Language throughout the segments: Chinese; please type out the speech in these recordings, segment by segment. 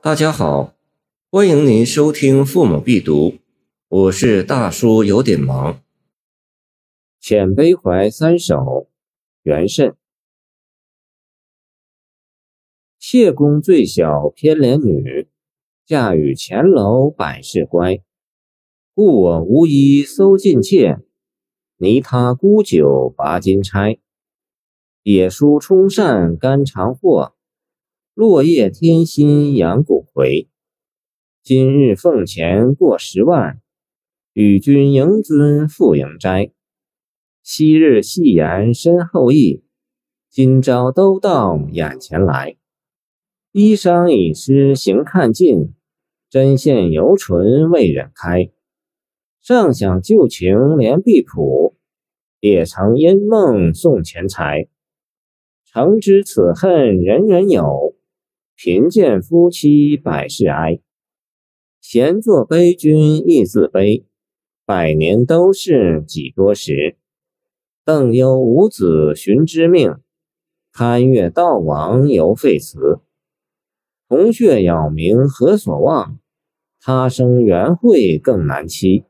大家好，欢迎您收听《父母必读》，我是大叔，有点忙。《遣悲怀三首》元慎。谢公最小偏怜女，嫁与前楼百事乖。故我无衣搜尽妾，泥他沽酒拔金钗。野书充善肝肠货，落叶添薪养骨魁。今日俸钱过十万，与君迎尊赴迎斋。昔日戏言身后意，今朝都到眼前来。衣裳已湿行看尽，针线犹存未忍开。尚想旧情连壁谱，也曾因梦送钱财。诚知此恨人人有，贫贱夫妻百事哀。闲坐悲君亦自悲，百年都是几多时。邓忧无子寻知命，攀越道王犹废词。红血杳冥何所望？他生缘会更难期。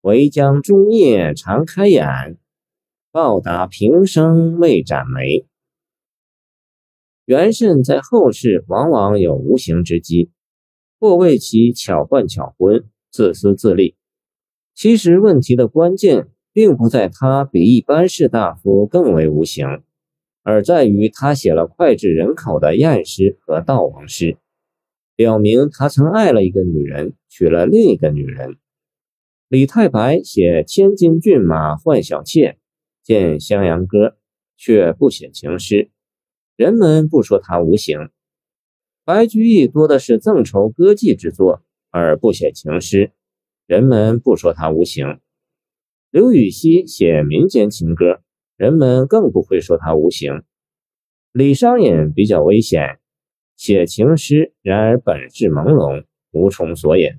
唯将终夜常开眼，报答平生未展眉。元慎在后世往往有无形之机，或为其巧换巧婚、自私自利。其实问题的关键并不在他比一般士大夫更为无形。而在于他写了脍炙人口的艳诗和悼亡诗，表明他曾爱了一个女人，娶了另一个女人。李太白写千金骏马换小妾，见襄阳歌，却不写情诗，人们不说他无形。白居易多的是赠酬歌妓之作，而不写情诗，人们不说他无形。刘禹锡写民间情歌。人们更不会说他无形。李商隐比较危险，写情诗，然而本质朦胧，无从索引，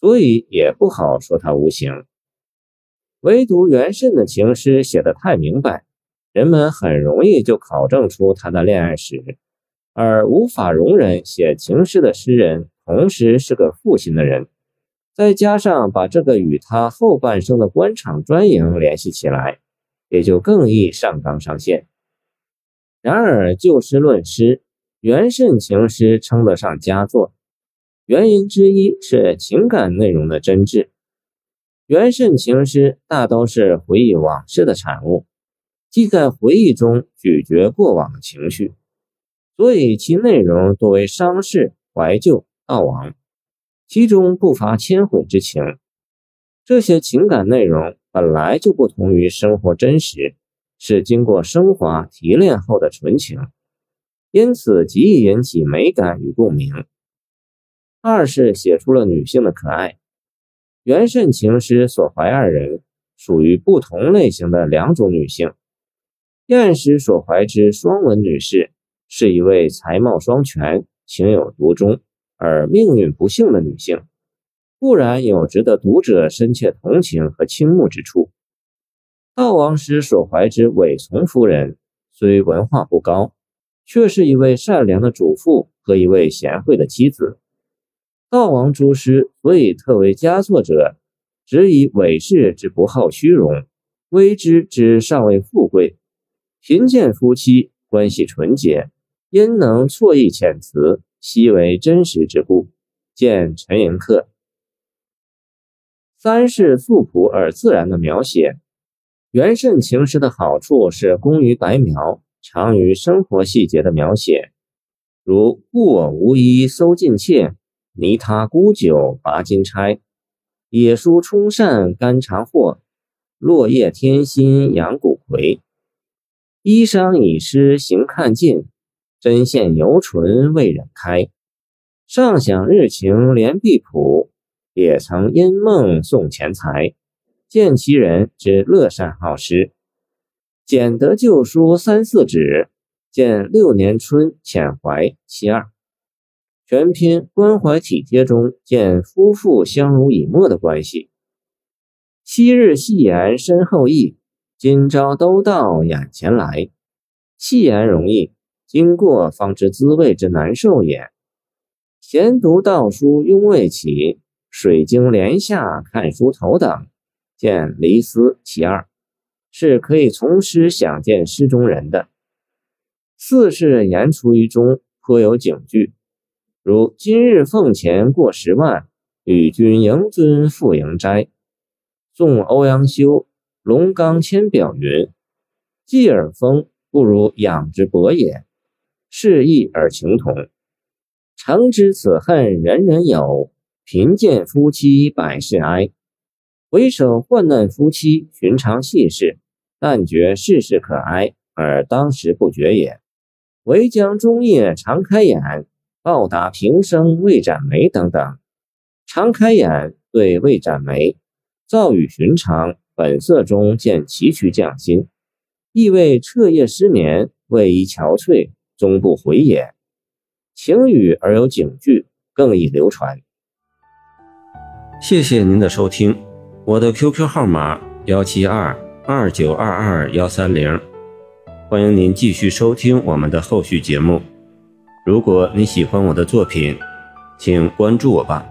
所以也不好说他无形。唯独元慎的情诗写得太明白，人们很容易就考证出他的恋爱史，而无法容忍写情诗的诗人同时是个负心的人，再加上把这个与他后半生的官场专营联系起来。也就更易上纲上线。然而就事论诗，元慎情诗称得上佳作，原因之一是情感内容的真挚。元慎情诗大都是回忆往事的产物，即在回忆中咀嚼过往的情绪，所以其内容多为伤势、怀旧、悼亡，其中不乏谦悔之情。这些情感内容。本来就不同于生活真实，是经过升华提炼后的纯情，因此极易引起美感与共鸣。二是写出了女性的可爱。元慎情诗所怀二人，属于不同类型的两种女性。晏师所怀之双文女士，是一位才貌双全、情有独钟而命运不幸的女性。固然有值得读者深切同情和倾慕之处。悼亡诗所怀之韦从夫人，虽文化不高，却是一位善良的主妇和一位贤惠的妻子。悼亡诸诗所以特为佳作者，只以韦氏之不好虚荣，微之之尚未富贵，贫贱夫妻关系纯洁，因能错意遣词，悉为真实之故。见陈寅恪。三是素朴而自然的描写。元慎情诗的好处是工于白描，长于生活细节的描写，如“故我无衣搜尽妾，泥他沽酒拔金钗。野书充善肝肠货，落叶添薪养骨魁。衣裳已湿行看尽，针线犹存未忍开。尚想日情连壁谱。”也曾因梦送钱财，见其人之乐善好施。捡得旧书三四纸，见六年春遣怀其二。全篇关怀体贴中见夫妇相濡以沫的关系。昔日戏言深厚意，今朝都到眼前来。戏言容易，经过方知滋味之难受也。闲读道书拥未起，水晶帘下看书头等，见离思其二，是可以从诗想见诗中人的。四是言出于中，颇有警句，如今日俸钱过十万，与君迎尊赴迎斋。宋欧阳修《龙刚千表》云：“继而风，不如养之薄也。”是意而情同。诚知此恨人人有，贫贱夫妻百事哀。回首患难夫妻，寻常细事，但觉世事可哀，而当时不觉也。唯将终夜常开眼，报答平生未展眉等等。常开眼对未展眉，造语寻常，本色中见崎岖匠心，意味彻夜失眠，为一憔悴，终不悔也。情语而有警句，更易流传。谢谢您的收听，我的 QQ 号码幺七二二九二二幺三零。欢迎您继续收听我们的后续节目。如果你喜欢我的作品，请关注我吧。